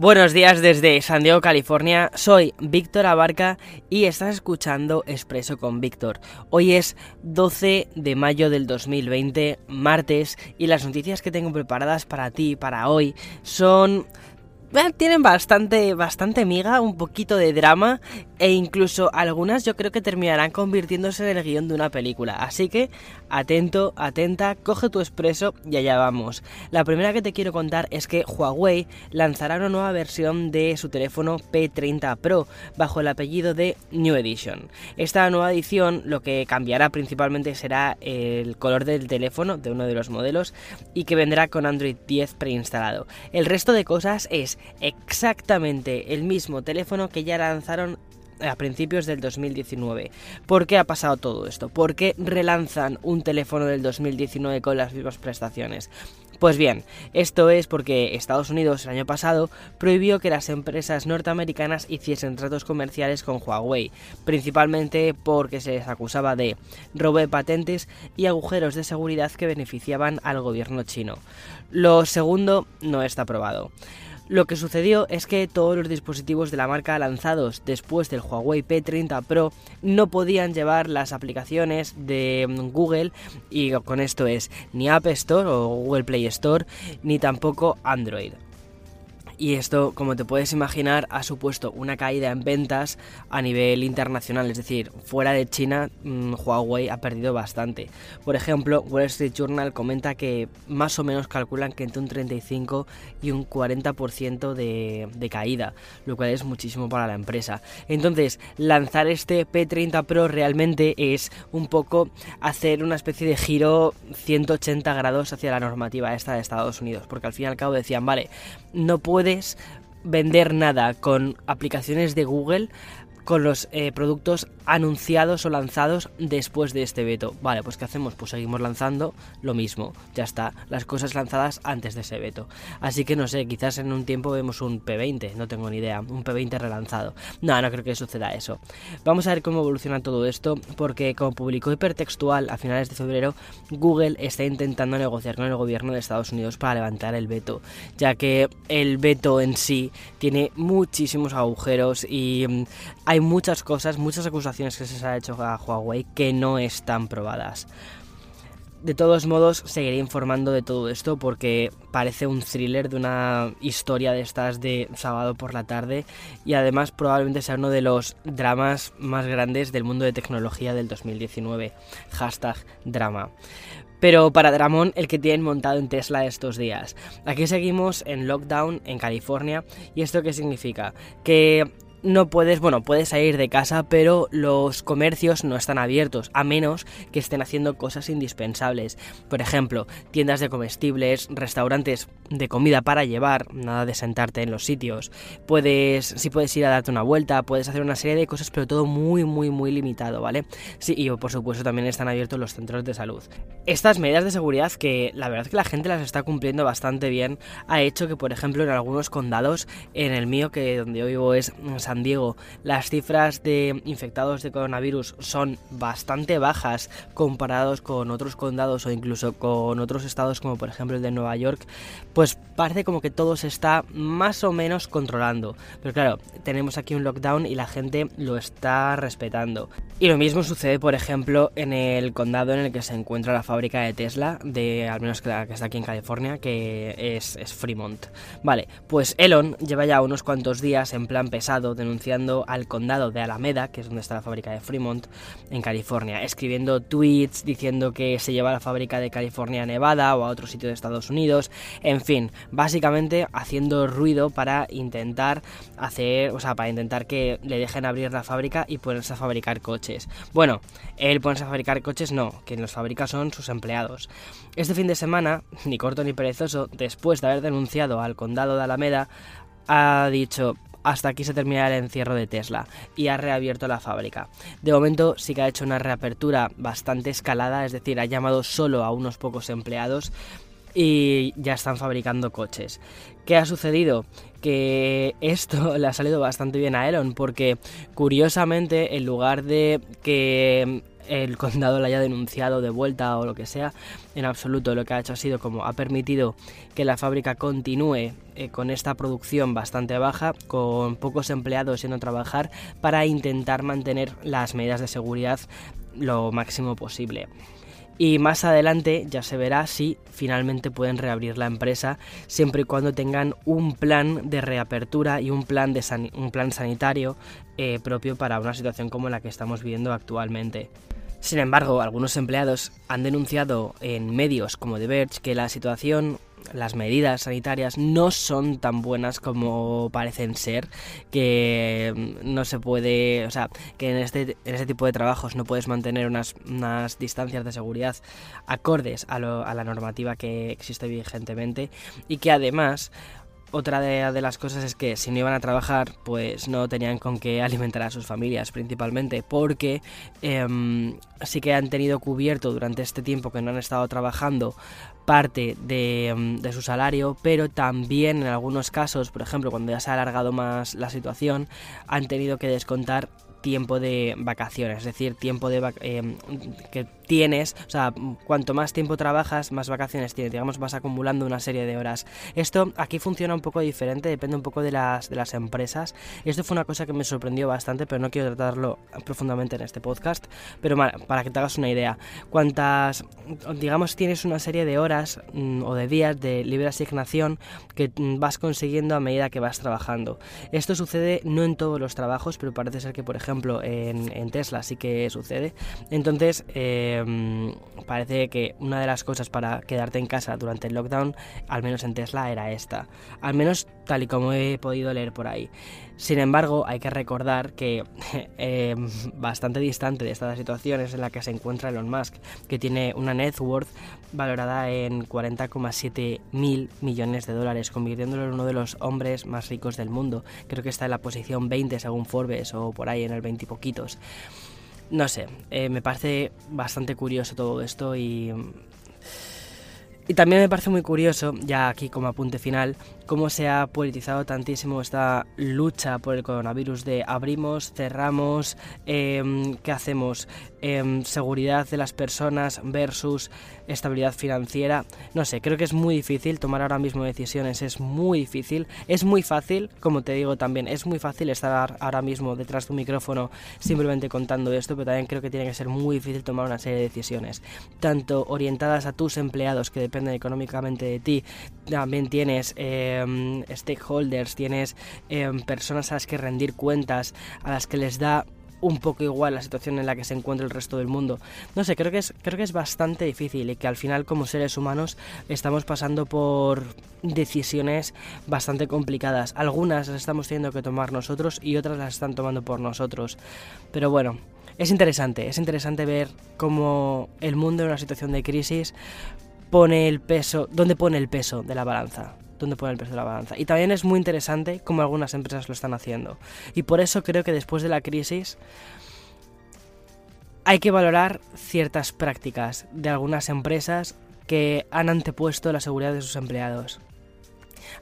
Buenos días desde San Diego, California. Soy Víctor Abarca y estás escuchando Expreso con Víctor. Hoy es 12 de mayo del 2020, martes, y las noticias que tengo preparadas para ti, para hoy, son tienen bastante, bastante miga, un poquito de drama e incluso algunas yo creo que terminarán convirtiéndose en el guion de una película. Así que atento, atenta, coge tu expreso y allá vamos. La primera que te quiero contar es que Huawei lanzará una nueva versión de su teléfono P30 Pro bajo el apellido de New Edition. Esta nueva edición lo que cambiará principalmente será el color del teléfono de uno de los modelos y que vendrá con Android 10 preinstalado. El resto de cosas es exactamente el mismo teléfono que ya lanzaron a principios del 2019. ¿Por qué ha pasado todo esto? ¿Por qué relanzan un teléfono del 2019 con las mismas prestaciones? Pues bien, esto es porque Estados Unidos el año pasado prohibió que las empresas norteamericanas hiciesen tratos comerciales con Huawei, principalmente porque se les acusaba de robo de patentes y agujeros de seguridad que beneficiaban al gobierno chino. Lo segundo no está aprobado. Lo que sucedió es que todos los dispositivos de la marca lanzados después del Huawei P30 Pro no podían llevar las aplicaciones de Google y con esto es ni App Store o Google Play Store ni tampoco Android y esto, como te puedes imaginar, ha supuesto una caída en ventas a nivel internacional, es decir, fuera de China, mm, Huawei ha perdido bastante. Por ejemplo, Wall Street Journal comenta que más o menos calculan que entre un 35 y un 40% de, de caída, lo cual es muchísimo para la empresa. Entonces, lanzar este P30 Pro realmente es un poco hacer una especie de giro 180 grados hacia la normativa esta de Estados Unidos, porque al fin y al cabo decían, vale, no puede vender nada con aplicaciones de Google con los eh, productos anunciados o lanzados después de este veto. Vale, pues ¿qué hacemos? Pues seguimos lanzando lo mismo. Ya está, las cosas lanzadas antes de ese veto. Así que no sé, quizás en un tiempo vemos un P20, no tengo ni idea, un P20 relanzado. No, no creo que suceda eso. Vamos a ver cómo evoluciona todo esto, porque como publicó Hipertextual a finales de febrero, Google está intentando negociar con el gobierno de Estados Unidos para levantar el veto, ya que el veto en sí tiene muchísimos agujeros y mm, muchas cosas, muchas acusaciones que se ha hecho a Huawei que no están probadas. De todos modos, seguiré informando de todo esto porque parece un thriller de una historia de estas de sábado por la tarde y además probablemente sea uno de los dramas más grandes del mundo de tecnología del 2019. Hashtag drama. Pero para Dramón, el que tienen montado en Tesla estos días. Aquí seguimos en lockdown en California. ¿Y esto qué significa? Que no puedes, bueno, puedes salir de casa, pero los comercios no están abiertos, a menos que estén haciendo cosas indispensables. Por ejemplo, tiendas de comestibles, restaurantes de comida para llevar, nada de sentarte en los sitios. Puedes, si puedes ir a darte una vuelta, puedes hacer una serie de cosas, pero todo muy, muy, muy limitado, ¿vale? Sí, y por supuesto también están abiertos los centros de salud. Estas medidas de seguridad, que la verdad es que la gente las está cumpliendo bastante bien, ha hecho que, por ejemplo, en algunos condados, en el mío, que donde yo vivo es San Diego, las cifras de infectados de coronavirus son bastante bajas comparados con otros condados o incluso con otros estados como por ejemplo el de Nueva York, pues parece como que todo se está más o menos controlando. Pero claro, tenemos aquí un lockdown y la gente lo está respetando. Y lo mismo sucede, por ejemplo, en el condado en el que se encuentra la fábrica de Tesla, de al menos que, que está aquí en California, que es, es Fremont. Vale, pues Elon lleva ya unos cuantos días en plan pesado denunciando al condado de Alameda, que es donde está la fábrica de Fremont, en California, escribiendo tweets diciendo que se lleva la fábrica de California a Nevada o a otro sitio de Estados Unidos, en fin, básicamente haciendo ruido para intentar hacer, o sea, para intentar que le dejen abrir la fábrica y ponerse a fabricar coches. Bueno, él ponerse a fabricar coches no, quien los fabrica son sus empleados. Este fin de semana, ni corto ni perezoso, después de haber denunciado al condado de Alameda, ha dicho hasta aquí se termina el encierro de Tesla y ha reabierto la fábrica. De momento sí que ha hecho una reapertura bastante escalada, es decir, ha llamado solo a unos pocos empleados y ya están fabricando coches. ¿Qué ha sucedido? Que esto le ha salido bastante bien a Elon porque curiosamente en lugar de que el condado la haya denunciado de vuelta o lo que sea, en absoluto lo que ha hecho ha sido como ha permitido que la fábrica continúe eh, con esta producción bastante baja, con pocos empleados yendo a trabajar para intentar mantener las medidas de seguridad lo máximo posible. Y más adelante ya se verá si finalmente pueden reabrir la empresa, siempre y cuando tengan un plan de reapertura y un plan, de un plan sanitario eh, propio para una situación como la que estamos viviendo actualmente. Sin embargo, algunos empleados han denunciado en medios como The Verge que la situación las medidas sanitarias no son tan buenas como parecen ser, que no se puede, o sea, que en este, en este tipo de trabajos no puedes mantener unas, unas distancias de seguridad acordes a, a la normativa que existe vigentemente y que además otra de, las cosas es que si no iban a trabajar, pues no tenían con qué alimentar a sus familias principalmente, porque em, sí que han tenido cubierto durante este tiempo que no han estado trabajando parte de, em, de, su salario, pero también en algunos casos, por ejemplo, cuando ya se ha alargado más la situación, han tenido que descontar tiempo de vacaciones, es decir, tiempo de eh, que tienes, o sea, cuanto más tiempo trabajas, más vacaciones tienes, digamos, vas acumulando una serie de horas. Esto aquí funciona un poco diferente, depende un poco de las, empresas. Esto fue una cosa que me sorprendió bastante, pero no quiero tratarlo profundamente en este podcast, pero para que te hagas una idea, cuántas, digamos, tienes una serie de horas mm, o de días de libre asignación que mm, vas consiguiendo a medida que vas trabajando. Esto sucede no en todos los trabajos, pero parece ser que, por ejemplo, ejemplo, en, Tesla sí que sucede. Entonces, em, parece que una de las cosas para quedarte en casa durante el lockdown, al menos en Tesla, era esta. Al menos tal y como he podido leer por ahí. Sin embargo, hay que recordar que eh, bastante distante de esta situación es en la que se encuentra Elon Musk, que tiene una net worth valorada en 40,7 mil millones de dólares, convirtiéndolo en uno de los hombres más ricos del mundo. Creo que está en la posición 20 según Forbes o por ahí en el 20 y poquitos. No sé, eh, me parece bastante curioso todo esto y y también me parece muy curioso, ya aquí como apunte final, cómo se ha politizado tantísimo esta lucha por el coronavirus de abrimos, cerramos, em, ¿qué hacemos? Em, seguridad de las personas versus estabilidad financiera. No sé, creo que es muy difícil tomar ahora mismo decisiones, es muy difícil. Es muy fácil, como te digo también, es muy fácil estar ahora mismo detrás de un micrófono simplemente contando esto, pero también creo que tiene que ser muy difícil tomar una serie de decisiones, tanto orientadas a tus empleados que dependen económicamente de ti, también tienes em, stakeholders, tienes em, personas a las que rendir cuentas, a las que les da un poco igual la situación en la que se encuentra el resto del mundo. No sé, creo que es, creo que es bastante difícil y que al final como seres humanos estamos pasando por decisiones bastante complicadas. Algunas las estamos teniendo que tomar nosotros y otras las están tomando por nosotros. Pero bueno, es interesante, es interesante ver cómo el mundo en una situación de crisis pone el peso, dónde pone el peso de la balanza dónde pone el peso de la balanza. Y también es muy interesante cómo algunas empresas lo están haciendo. Y por eso creo que después de la crisis hay que valorar ciertas prácticas de algunas empresas que han antepuesto la seguridad de sus empleados.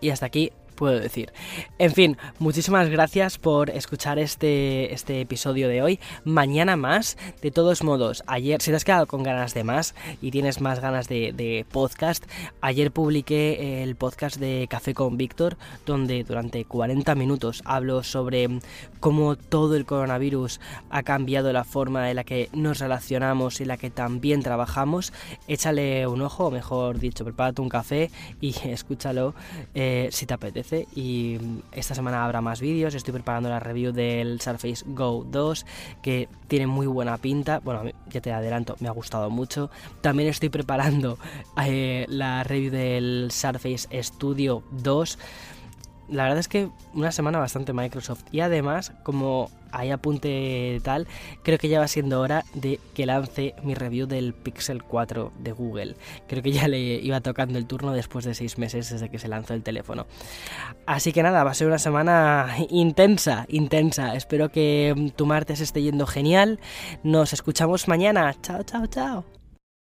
Y hasta aquí puedo decir. En fin, muchísimas gracias por escuchar este, este episodio de hoy. Mañana más. De todos modos, ayer, si te has quedado con ganas de más y tienes más ganas de, podcast, ayer publiqué el podcast de Café con Víctor, donde durante 40 minutos hablo sobre cómo todo el coronavirus ha cambiado la forma en la que nos relacionamos y la que también trabajamos. Échale un ojo, o mejor dicho, prepárate un café y escúchalo eh, si te apetece y esta semana habrá más vídeos. Estoy preparando la review del Surface Go 2 que tiene muy buena pinta. Bueno, ya te adelanto, me ha gustado mucho. También estoy preparando eh, la review del Surface Studio 2 la verdad es que una semana bastante Microsoft. Y además, como hay apunte tal, creo que ya va siendo hora de que lance mi review del Pixel 4 de Google. Creo que ya le iba tocando el turno después de seis meses desde que se lanzó el teléfono. Así que nada, va a ser una semana intensa, intensa. Espero que tu martes esté yendo genial. Nos escuchamos mañana. Chao, chao, chao.